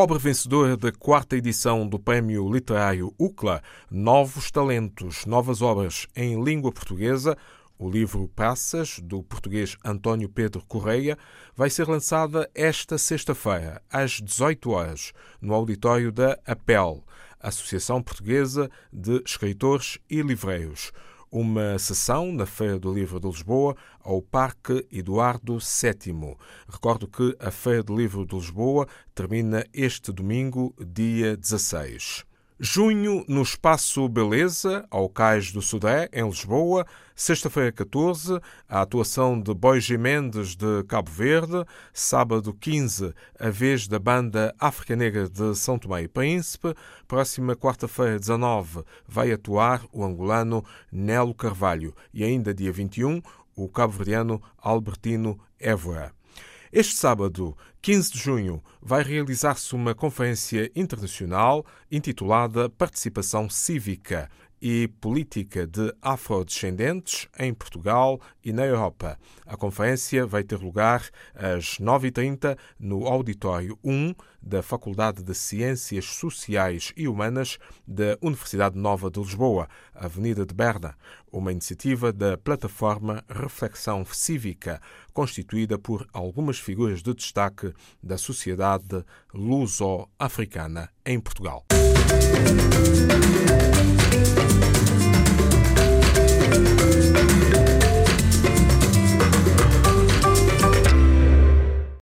autor vencedor da quarta edição do Prémio Literário UCLA, Novos Talentos, Novas Obras em Língua Portuguesa, o livro Praças, do português António Pedro Correia, vai ser lançada esta sexta-feira, às 18 horas, no auditório da APEL, Associação Portuguesa de Escritores e Livreiros. Uma sessão na Feira do Livro de Lisboa ao Parque Eduardo VII. Recordo que a Feira do Livro de Lisboa termina este domingo, dia 16. Junho, no Espaço Beleza, ao Cais do Sudé, em Lisboa. Sexta-feira, 14, a atuação de Bois Mendes de Cabo Verde. Sábado, 15, a vez da banda África Negra de São Tomé e Príncipe. Próxima quarta-feira, 19, vai atuar o angolano Nelo Carvalho. E ainda dia 21, o cabo-verdiano Albertino Évora. Este sábado, 15 de junho, vai realizar-se uma conferência internacional intitulada Participação Cívica e Política de Afrodescendentes em Portugal e na Europa. A conferência vai ter lugar às 9h30 no Auditório 1 da Faculdade de Ciências Sociais e Humanas da Universidade Nova de Lisboa, Avenida de Berna, uma iniciativa da plataforma Reflexão Cívica, constituída por algumas figuras de destaque da sociedade luso-africana em Portugal.